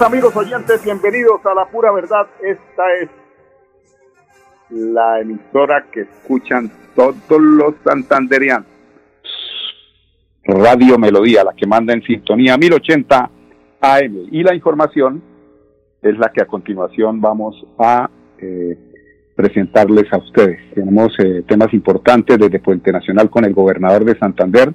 amigos oyentes, bienvenidos a La Pura Verdad. Esta es la emisora que escuchan todos los santanderianos. Radio Melodía, la que manda en sintonía 1080 AM. Y la información es la que a continuación vamos a eh, presentarles a ustedes. Tenemos eh, temas importantes desde Puente Nacional con el gobernador de Santander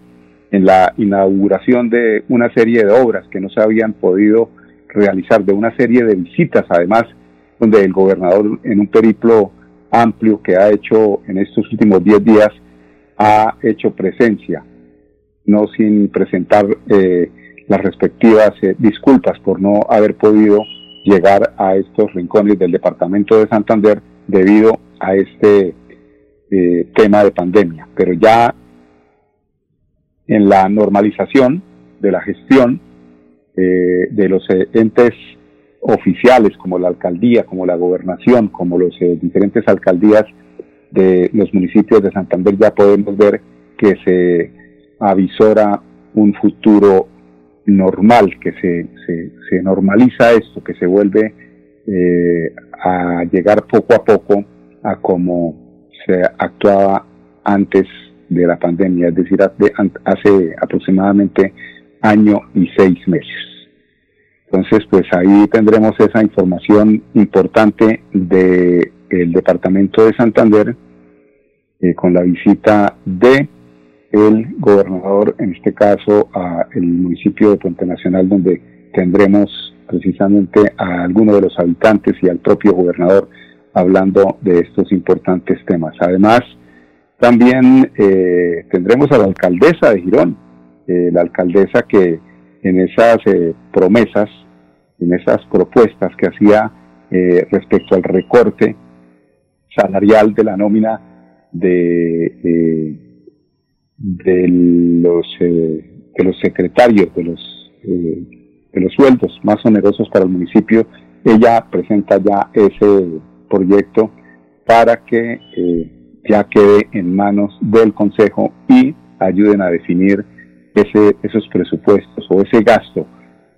en la inauguración de una serie de obras que no se habían podido realizar, de una serie de visitas además, donde el gobernador en un periplo amplio que ha hecho en estos últimos 10 días ha hecho presencia, no sin presentar eh, las respectivas eh, disculpas por no haber podido llegar a estos rincones del departamento de Santander debido a este eh, tema de pandemia. Pero ya en la normalización de la gestión eh, de los eh, entes oficiales como la alcaldía, como la gobernación, como los eh, diferentes alcaldías de los municipios de Santander, ya podemos ver que se avisora un futuro normal, que se, se, normaliza esto, que se vuelve a llegar poco a poco a como se actuaba antes de la pandemia, es decir, hace aproximadamente año y seis meses. Entonces, pues ahí tendremos esa información importante del departamento de Santander eh, con la visita de el gobernador, en este caso a el municipio de Puente Nacional, donde tendremos precisamente a algunos de los habitantes y al propio gobernador hablando de estos importantes temas. Además, también eh, tendremos a la alcaldesa de Girón, eh, la alcaldesa que en esas eh, promesas, en esas propuestas que hacía eh, respecto al recorte salarial de la nómina de, de los de los secretarios de los de los sueldos más onerosos para el municipio, ella presenta ya ese proyecto para que ya quede en manos del Consejo y ayuden a definir ese, esos presupuestos o ese gasto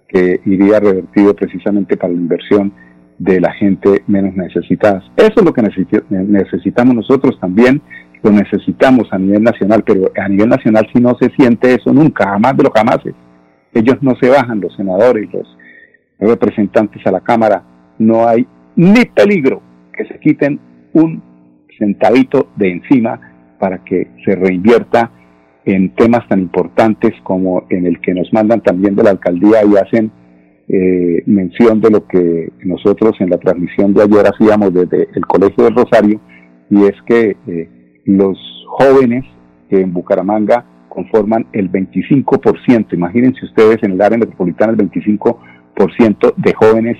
que iría revertido precisamente para la inversión de la gente menos necesitada. Eso es lo que necesitamos nosotros también, lo necesitamos a nivel nacional, pero a nivel nacional si no se siente eso nunca, jamás de lo jamás. Ellos no se bajan, los senadores, los representantes a la Cámara, no hay ni peligro que se quiten un centavito de encima para que se reinvierta en temas tan importantes como en el que nos mandan también de la alcaldía y hacen eh, mención de lo que nosotros en la transmisión de ayer hacíamos desde el Colegio del Rosario, y es que eh, los jóvenes que en Bucaramanga conforman el 25%, imagínense ustedes en el área metropolitana el 25% de jóvenes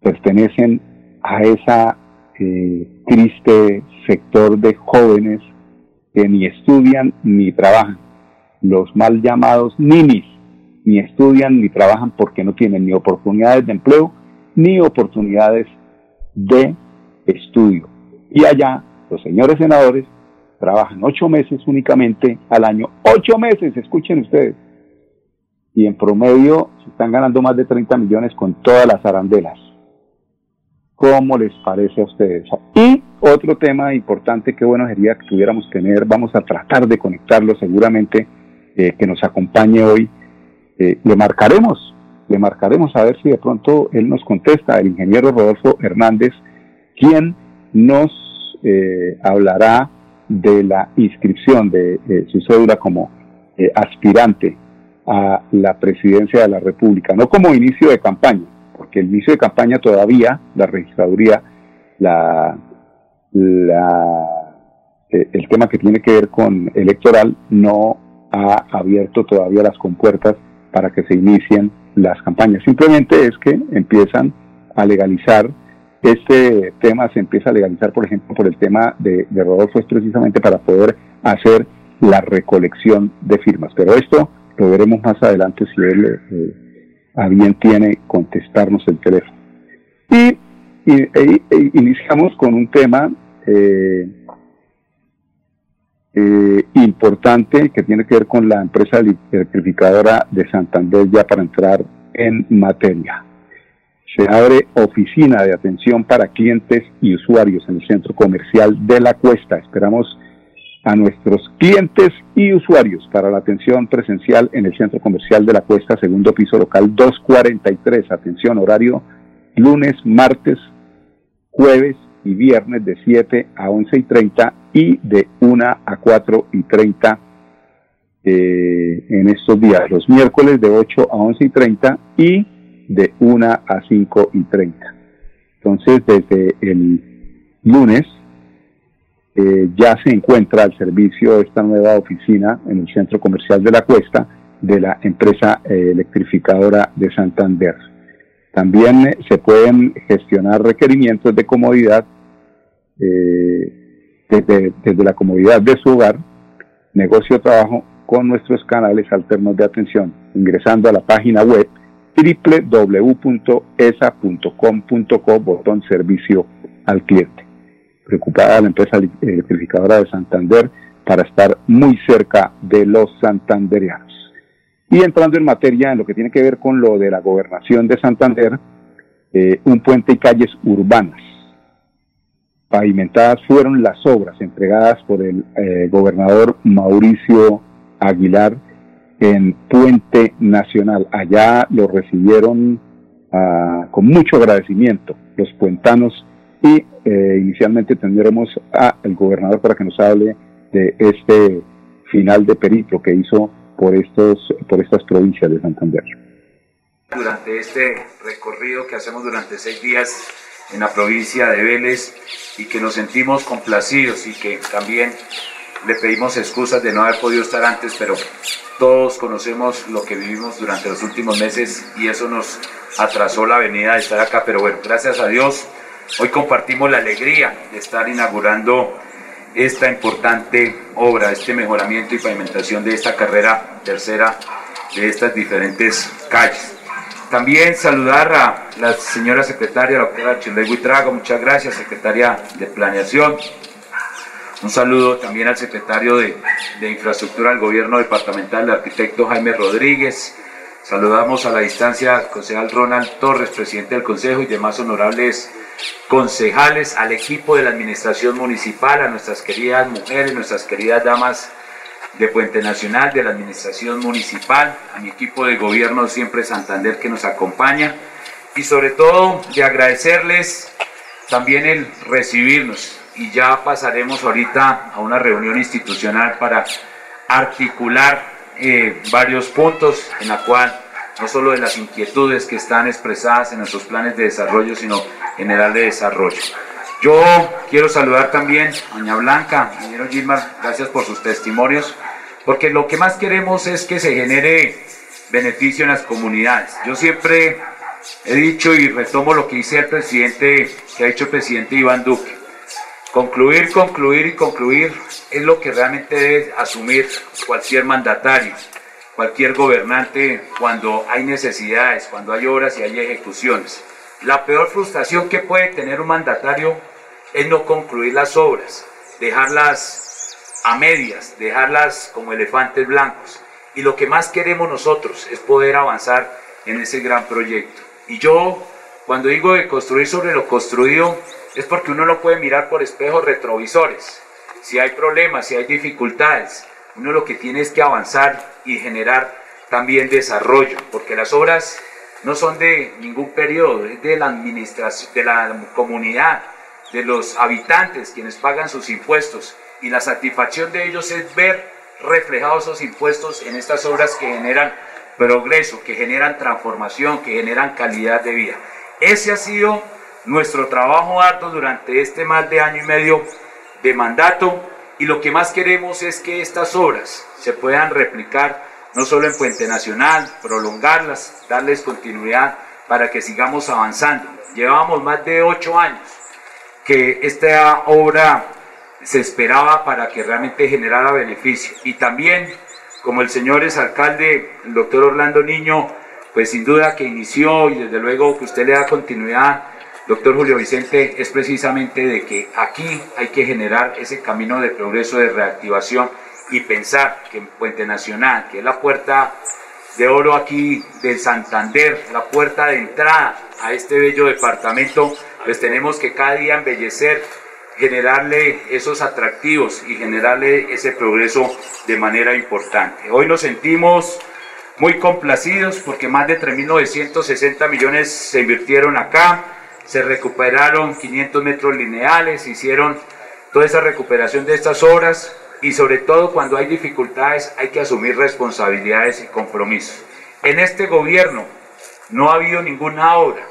pertenecen a esa eh, triste sector de jóvenes que ni estudian ni trabajan. Los mal llamados ninis ni estudian ni trabajan porque no tienen ni oportunidades de empleo ni oportunidades de estudio. Y allá los señores senadores trabajan ocho meses únicamente al año. Ocho meses, escuchen ustedes. Y en promedio se están ganando más de 30 millones con todas las arandelas. ¿Cómo les parece a ustedes? Y otro tema importante que bueno sería que pudiéramos tener, vamos a tratar de conectarlo seguramente, eh, que nos acompañe hoy. Eh, le marcaremos, le marcaremos a ver si de pronto él nos contesta, el ingeniero Rodolfo Hernández, quien nos eh, hablará de la inscripción de su cédula como aspirante a la presidencia de la República, no como inicio de campaña, porque el inicio de campaña todavía la registraduría, la, eh, el tema que tiene que ver con electoral no ha abierto todavía las compuertas para que se inicien las campañas. Simplemente es que empiezan a legalizar este tema, se empieza a legalizar, por ejemplo, por el tema de, Rodolfo, es precisamente para poder hacer la recolección de firmas. Pero esto lo veremos más adelante si él eh, a bien tiene contestarnos el teléfono. Y, e, e iniciamos con un tema eh, eh, importante que tiene que ver con la empresa electrificadora de Santander ya para entrar en materia. se abre oficina de atención para clientes y usuarios en el centro comercial de la Cuesta. Esperamos a nuestros clientes y usuarios para la atención presencial en el centro comercial de la Cuesta, segundo piso local 243. Atención, horario lunes, martes, jueves y viernes de 7 a 11 y 30 y de 1 a 4 y 30 eh, en estos días. Los miércoles de 8 a 11 y 30 y de 1 a 5 y 30. Entonces, desde el lunes eh, ya se encuentra al servicio esta nueva oficina en el centro comercial de la Cuesta de la empresa eh, electrificadora de Santander. También eh, se pueden gestionar requerimientos de comodidad desde, desde la comodidad de su hogar, negocio o trabajo con nuestros canales alternos de atención, ingresando a la página web www.esa.com.co, botón servicio al cliente. Preocupada la empresa electrificadora de Santander para estar muy cerca de los santanderianos. Y entrando en materia en lo que tiene que ver con lo de la gobernación de Santander, eh, un puente y calles urbanas. Pavimentadas fueron las obras entregadas por el eh, gobernador Mauricio Aguilar en Puente Nacional. Allá lo recibieron ah, con mucho agradecimiento los puentanos y eh, inicialmente tendremos al gobernador para que nos hable de este final de periplo que hizo por estos por estas provincias de Santander. Durante este recorrido que hacemos durante seis días en la provincia de Vélez y que nos sentimos complacidos y que también le pedimos excusas de no haber podido estar antes, pero todos conocemos lo que vivimos durante los últimos meses y eso nos atrasó la venida de estar acá, pero bueno, gracias a Dios, hoy compartimos la alegría de estar inaugurando esta importante obra, este mejoramiento y pavimentación de esta carrera tercera de estas diferentes calles. También saludar a la señora secretaria, la doctora Chile Trago, muchas gracias, secretaria de Planeación, un saludo también al secretario de, Infraestructura del Gobierno Departamental, el arquitecto Jaime Rodríguez. Saludamos a la distancia al concejal Ronald Torres, presidente del Consejo, y demás honorables concejales, al equipo de la Administración Municipal, a nuestras queridas mujeres, nuestras queridas damas de Puente Nacional, de la Administración Municipal, a mi equipo de gobierno siempre Santander que nos acompaña. Y sobre todo de agradecerles también el recibirnos, y ya pasaremos ahorita a una reunión institucional para articular eh, varios puntos en la cual no solo de las inquietudes que están expresadas en nuestros planes de desarrollo, sino general de desarrollo. Yo quiero saludar también a Doña Blanca, ingeniero Gilmar, gracias por sus testimonios, porque lo que más queremos es que se genere beneficio en las comunidades. Yo siempre he dicho y retomo lo que dice el presidente, que ha dicho el presidente Iván Duque. Concluir, concluir y concluir es lo que realmente debe asumir cualquier mandatario, cualquier gobernante cuando hay necesidades, cuando hay obras y hay ejecuciones. La peor frustración que puede tener un mandatario es no concluir las obras, dejarlas a medias, dejarlas como elefantes blancos. Y lo que más queremos nosotros es poder avanzar en ese gran proyecto. Y yo, cuando digo de construir sobre lo construido, es porque uno no puede mirar por espejos retrovisores. Si hay problemas, si hay dificultades, uno lo que tiene es que avanzar y generar también desarrollo, porque las obras no son de ningún periodo, es de la administración, de la comunidad, de los habitantes quienes pagan sus impuestos y la satisfacción de ellos es ver reflejados esos impuestos en estas obras que generan progreso, que generan transformación, que generan calidad de vida. Ese ha sido nuestro trabajo harto durante este más de año y medio de mandato y lo que más queremos es que estas obras se puedan replicar no solo en Puente Nacional, prolongarlas, darles continuidad para que sigamos avanzando. Llevamos más de ocho años que esta obra se esperaba para que realmente generara beneficio. Y también, como el señor es alcalde, el doctor Orlando Niño, pues sin duda que inició y desde luego que usted le da continuidad doctor Julio Vicente, es precisamente de que aquí hay que generar ese camino de progreso, de reactivación y pensar que en Puente Nacional, que es la puerta de oro aquí de Santander, la puerta de entrada a este bello departamento, pues tenemos que cada día embellecer, generarle esos atractivos y generarle ese progreso de manera importante. Hoy nos sentimos muy complacidos porque más de 3.960 millones se invirtieron acá, se recuperaron 500 metros lineales, hicieron toda esa recuperación de estas obras, y sobre todo cuando hay dificultades hay que asumir responsabilidades y compromisos. En este gobierno no ha habido ninguna obra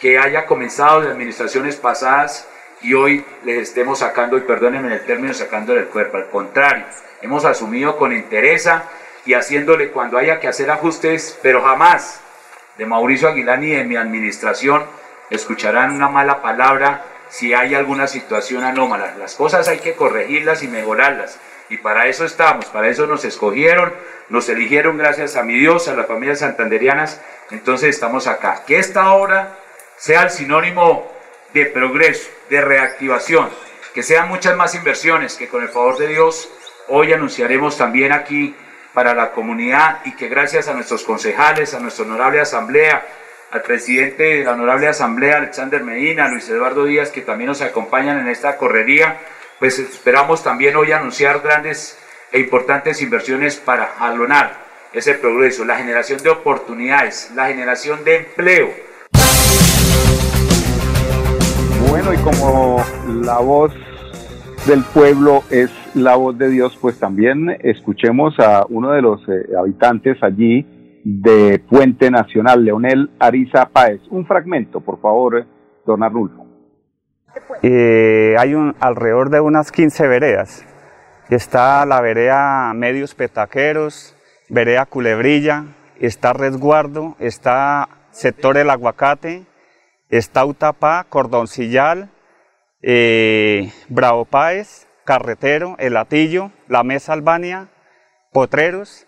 que haya comenzado de administraciones pasadas y hoy les estemos sacando, y perdónenme el término, sacando del cuerpo. Al contrario, hemos asumido con entereza y haciéndole cuando haya que hacer ajustes, pero jamás de Mauricio Aguilar ni de mi administración escucharán una mala palabra si hay alguna situación anómala. Las cosas hay que corregirlas y mejorarlas. Y para eso estamos, para eso nos escogieron, nos eligieron gracias a mi Dios, a las familias santanderianas. Entonces estamos acá. Que esta obra sea el sinónimo de progreso, de reactivación, que sean muchas más inversiones que con el favor de Dios hoy anunciaremos también aquí para la comunidad y que gracias a nuestros concejales, a nuestra honorable asamblea, al presidente de la honorable asamblea, Alexander Medina, Luis Eduardo Díaz, que también nos acompañan en esta correría, pues esperamos también hoy anunciar grandes e importantes inversiones para jalonar ese progreso, la generación de oportunidades, la generación de empleo. Bueno, y como la voz del pueblo es la voz de Dios, pues también escuchemos a uno de los eh, habitantes allí de Puente Nacional, Leonel Ariza Páez. Un fragmento, por favor, don Arnulfo. Eh, hay un, alrededor de unas 15 veredas. Está la vereda Medios Petaqueros, vereda Culebrilla, está Resguardo, está Sector El Aguacate, está Utapá, Cordoncillal, eh, Bravo Páez, Carretero, El Atillo, La Mesa Albania, Potreros.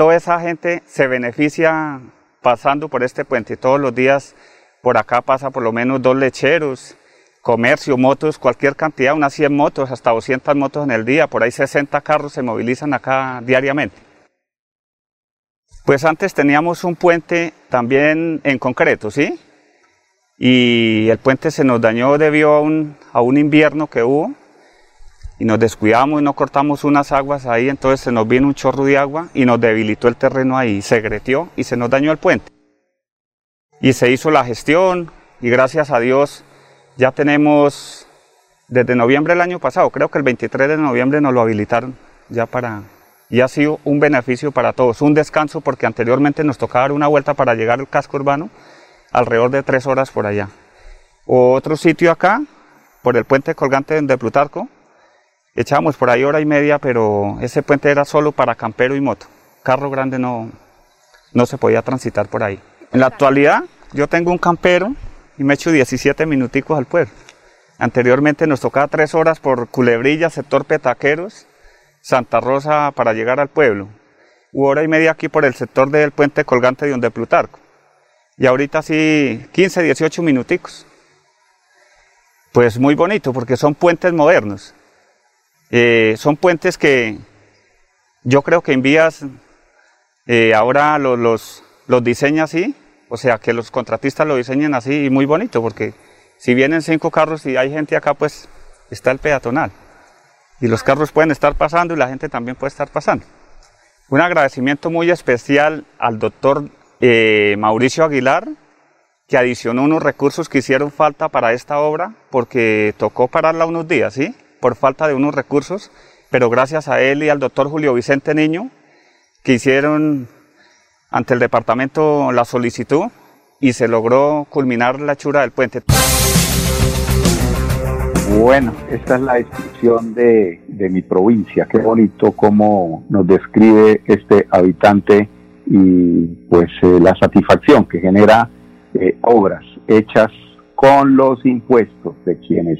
Toda esa gente se beneficia pasando por este puente. Todos los días por acá pasa por lo menos dos lecheros, comercio, motos, cualquier cantidad, unas 100 motos, hasta 200 motos en el día, por ahí 60 carros se movilizan acá diariamente. Pues antes teníamos un puente también en concreto, ¿sí? Y el puente se nos dañó debido a un, a un invierno que hubo y nos descuidamos y no cortamos unas aguas ahí, entonces se nos vino un chorro de agua y nos debilitó el terreno ahí, se gretió y se nos dañó el puente. Y se hizo la gestión y gracias a Dios ya tenemos, desde noviembre del año pasado, creo que el 23 de noviembre nos lo habilitaron ya para, y ha sido un beneficio para todos, un descanso porque anteriormente nos tocaba dar una vuelta para llegar al casco urbano, alrededor de tres horas por allá. Otro sitio acá, por el puente colgante de Plutarco, echábamos por ahí hora y media, pero ese puente era solo para campero y moto. Carro grande no, no se podía transitar por ahí. En la actualidad, yo tengo un campero y me echo 17 minuticos al pueblo. Anteriormente nos tocaba tres horas por Culebrilla, sector Petaqueros, Santa Rosa para llegar al pueblo. U hora y media aquí por el sector del puente colgante de donde Plutarco. Y ahorita sí, 15, 18 minuticos. Pues muy bonito porque son puentes modernos. Eh, son puentes que yo creo que en vías eh, ahora los, los, diseña así o sea, que los contratistas lo diseñen así y muy bonito, porque si vienen cinco carros y hay gente acá, pues está el peatonal. Y los carros pueden estar pasando y la gente también puede estar pasando. Un agradecimiento muy especial al doctor eh, Mauricio Aguilar, que adicionó unos recursos que hicieron falta para esta obra, porque tocó pararla unos días, ¿sí? Por falta de unos recursos, pero gracias a él y al doctor Julio Vicente Niño, que hicieron ante el departamento la solicitud y se logró culminar la chura del puente. Bueno, esta es la descripción de, mi provincia. Qué bonito cómo nos describe este habitante y pues eh, la satisfacción que genera eh, obras hechas con los impuestos de quienes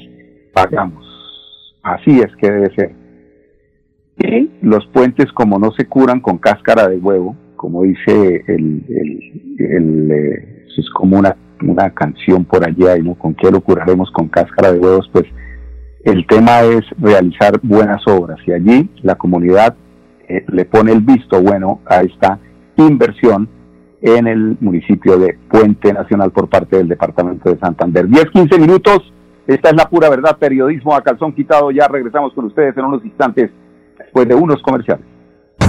pagamos. Así es que debe ser. Y los puentes como no se curan con cáscara de huevo, como dice el, el, eh, es como una, una canción por allá, y ¿no? ¿Con qué lo curaremos con cáscara de huevos? Pues el tema es realizar buenas obras y allí la comunidad eh, le pone el visto bueno a esta inversión en el municipio de Puente Nacional por parte del departamento de Santander. 10, 15 minutos. Esta es la pura verdad, periodismo a calzón quitado. Ya regresamos con ustedes en unos instantes después de unos comerciales.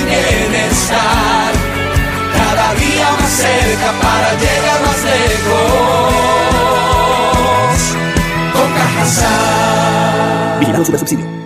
y bienestar. Cada día más cerca para llegar más lejos. Con Cajasal. Vigilado Subsidio.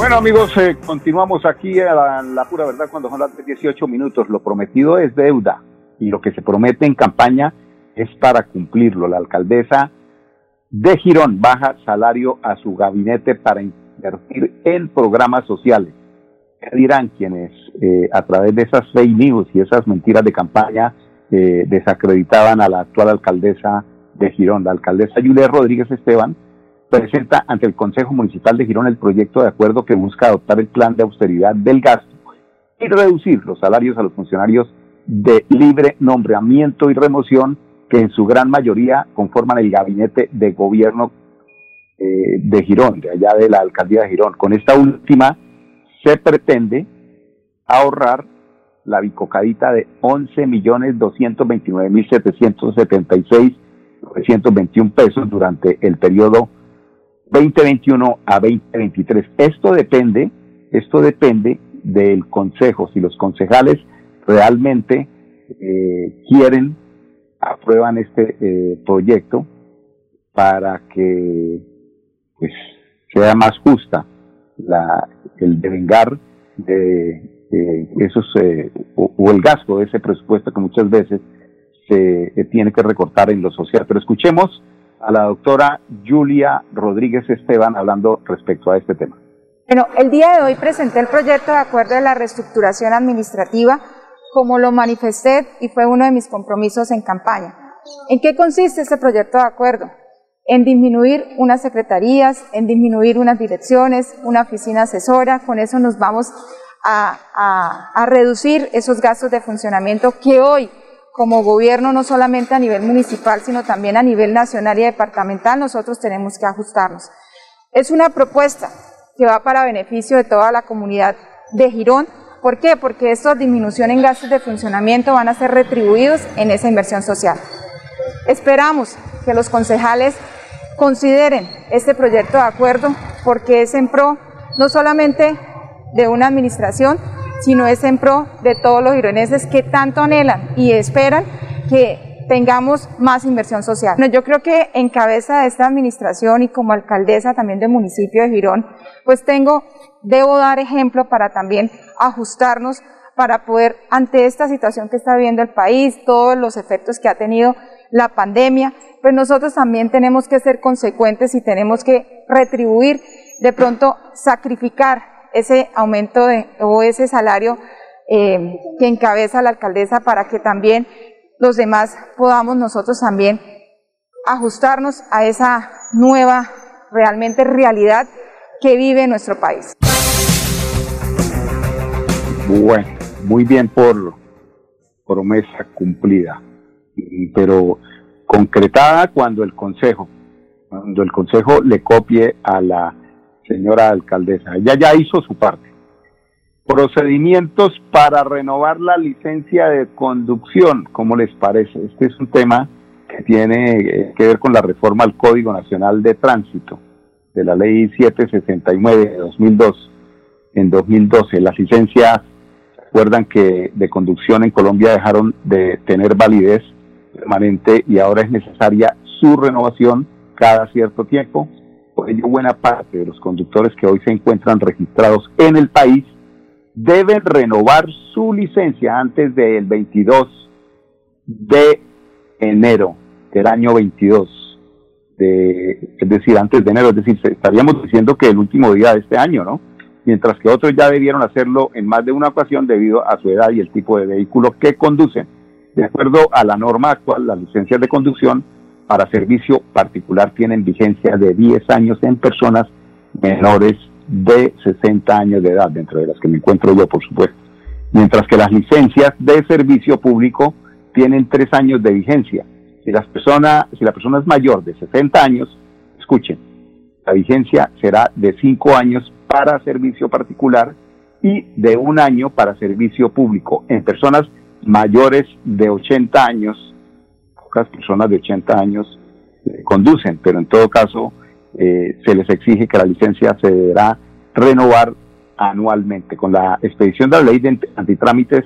Bueno amigos, eh, continuamos aquí a la, pura verdad cuando son las 18 minutos. Lo prometido es deuda y lo que se promete en campaña es para cumplirlo. La alcaldesa de Girón baja salario a su gabinete para invertir en programas sociales. ¿Qué dirán quienes eh, a través de esas fake news y esas mentiras de campaña eh, desacreditaban a la actual alcaldesa de Girón? La alcaldesa Julia Rodríguez Esteban presenta ante el Consejo Municipal de Girón el proyecto de acuerdo que busca adoptar el plan de austeridad del gasto y reducir los salarios a los funcionarios de libre nombramiento y remoción que en su gran mayoría conforman el gabinete de gobierno eh, de Girón, de allá de la alcaldía de Girón. Con esta última se pretende ahorrar la bicocadita de 11.229.776.921 pesos durante el periodo 2021 a 2023. Esto depende, esto depende del consejo, si los concejales realmente eh, quieren, aprueban este eh, proyecto para que pues sea más justa la, el devengar de, esos eh, o, el gasto de ese presupuesto que muchas veces se tiene que recortar en lo social. Pero escuchemos a la doctora Julia Rodríguez Esteban hablando respecto a este tema. Bueno, el día de hoy presenté el proyecto de acuerdo de la reestructuración administrativa, como lo manifesté y fue uno de mis compromisos en campaña. ¿En qué consiste este proyecto de acuerdo? En disminuir unas secretarías, en disminuir unas direcciones, una oficina asesora, con eso nos vamos a, a reducir esos gastos de funcionamiento que hoy como gobierno, no solamente a nivel municipal, sino también a nivel nacional y departamental, nosotros tenemos que ajustarnos. Es una propuesta que va para beneficio de toda la comunidad de Girón. ¿Por qué? Porque estas disminuciones en gastos de funcionamiento van a ser retribuidos en esa inversión social. Esperamos que los concejales consideren este proyecto de acuerdo porque es en pro no solamente de una administración, sino es en pro de todos los gironeses que tanto anhelan y esperan que tengamos más inversión social. yo creo que en cabeza de esta administración y como alcaldesa también del municipio de Girón, pues tengo, debo dar ejemplo para también ajustarnos para poder, ante esta situación que está viviendo el país, todos los efectos que ha tenido la pandemia, pues nosotros también tenemos que ser consecuentes y tenemos que retribuir, de pronto sacrificar ese aumento de, o ese salario eh, que encabeza la alcaldesa para que también los demás podamos nosotros también ajustarnos a esa nueva realmente realidad que vive nuestro país. Bueno, muy bien por promesa cumplida, pero concretada cuando el Consejo, cuando el Consejo le copie a la señora alcaldesa. Ella ya hizo su parte. Procedimientos para renovar la licencia de conducción, ¿cómo les parece? Este es un tema que tiene eh, que ver con la reforma al Código Nacional de Tránsito de la Ley 769 de 2002. En 2012, las licencias, recuerdan que de conducción en Colombia dejaron de tener validez permanente y ahora es necesaria su renovación cada cierto tiempo por ello, buena parte de los conductores que hoy se encuentran registrados en el país deben renovar su licencia antes del 22 de enero del año 22. De, es decir, antes de enero, es decir, estaríamos diciendo que el último día de este año, ¿no? Mientras que otros ya debieron hacerlo en más de una ocasión debido a su edad y el tipo de vehículo que conducen. De acuerdo a la norma actual, las licencias de conducción para servicio particular tienen vigencia de 10 años en personas menores de 60 años de edad, dentro de las que me encuentro yo, por supuesto. Mientras que las licencias de servicio público tienen 3 años de vigencia. Si, las si la persona es mayor de 60 años, escuchen, la vigencia será de 5 años para servicio particular y de un año para servicio público. En personas mayores de 80 años pocas personas de 80 años conducen, pero en todo caso eh, se les exige que la licencia se deberá renovar anualmente. Con la expedición de la ley de antitrámites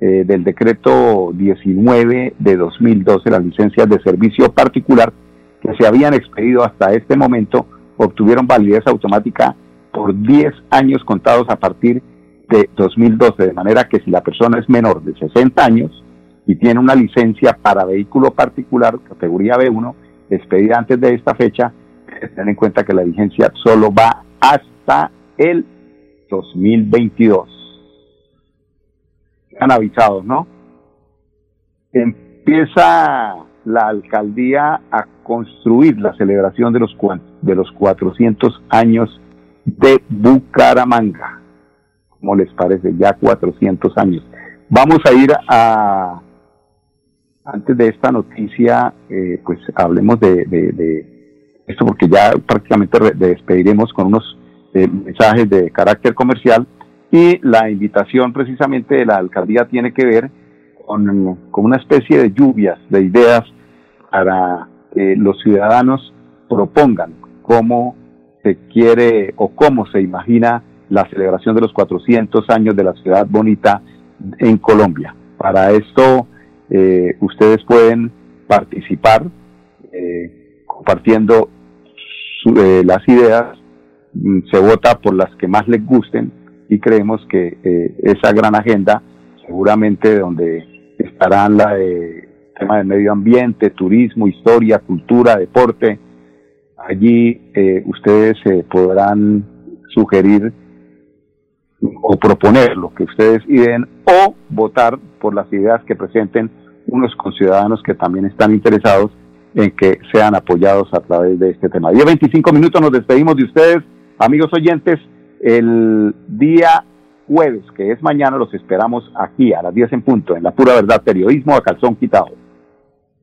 eh, del decreto 19 de 2012, las licencias de servicio particular que se habían expedido hasta este momento obtuvieron validez automática por 10 años contados a partir de 2012, de manera que si la persona es menor de 60 años, y tiene una licencia para vehículo particular, categoría B1, expedida antes de esta fecha, ten en cuenta que la vigencia solo va hasta el 2022. Han avisado, ¿no? Empieza la alcaldía a construir la celebración de los, de los 400 años de Bucaramanga. ¿Cómo les parece? Ya 400 años. Vamos a ir a antes de esta noticia, eh, pues hablemos de, esto porque ya prácticamente despediremos con unos eh, mensajes de carácter comercial y la invitación precisamente de la alcaldía tiene que ver con, una especie de lluvias de ideas para que los ciudadanos propongan cómo se quiere o cómo se imagina la celebración de los 400 años de la ciudad bonita en Colombia. Para esto eh, ustedes pueden participar eh, compartiendo eh, las ideas, mm, se vota por las que más les gusten y creemos que esa gran agenda, seguramente donde estarán la de tema de medio ambiente, turismo, historia, cultura, deporte, allí ustedes podrán sugerir o proponer lo que ustedes ideen o votar por las ideas que presenten unos conciudadanos que también están interesados en que sean apoyados a través de este tema. 10, 25 minutos nos despedimos de ustedes, amigos oyentes. El día jueves, que es mañana, los esperamos aquí a las 10 en punto, en La Pura Verdad, periodismo a calzón quitado.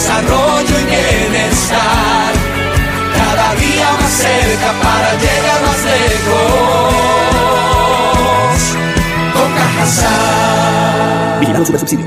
desarrollo y bienestar. Cada día más cerca para llegar más lejos. Con. Vigilado Super Subsidio.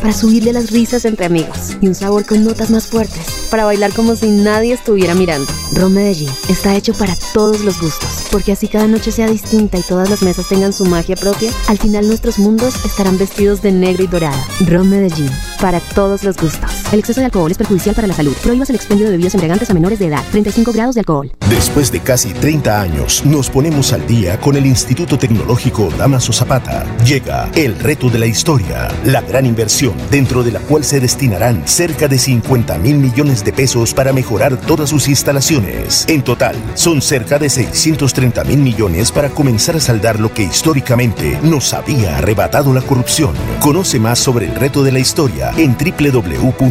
para subirle las risas entre amigos y un sabor con notas más fuertes para bailar como si nadie estuviera mirando. Ron Medellín está hecho para todos los gustos, porque así cada noche sea distinta y todas las mesas tengan su magia propia, al final nuestros mundos estarán vestidos de negro y dorado. Ron Medellín, para todos los gustos. El exceso de alcohol es perjudicial para la salud. Prohíbas el expendio de bebidas embriagantes a menores de edad. 35 grados de alcohol. Después de casi 30 años, nos ponemos al día con el Instituto Tecnológico Damaso Zapata. Llega el reto de la historia, la gran inversión dentro de la cual se destinarán cerca de 50 mil millones de pesos para mejorar todas sus instalaciones. En total, son cerca de 630 mil millones para comenzar a saldar lo que históricamente nos había arrebatado la corrupción. Conoce más sobre el reto de la historia en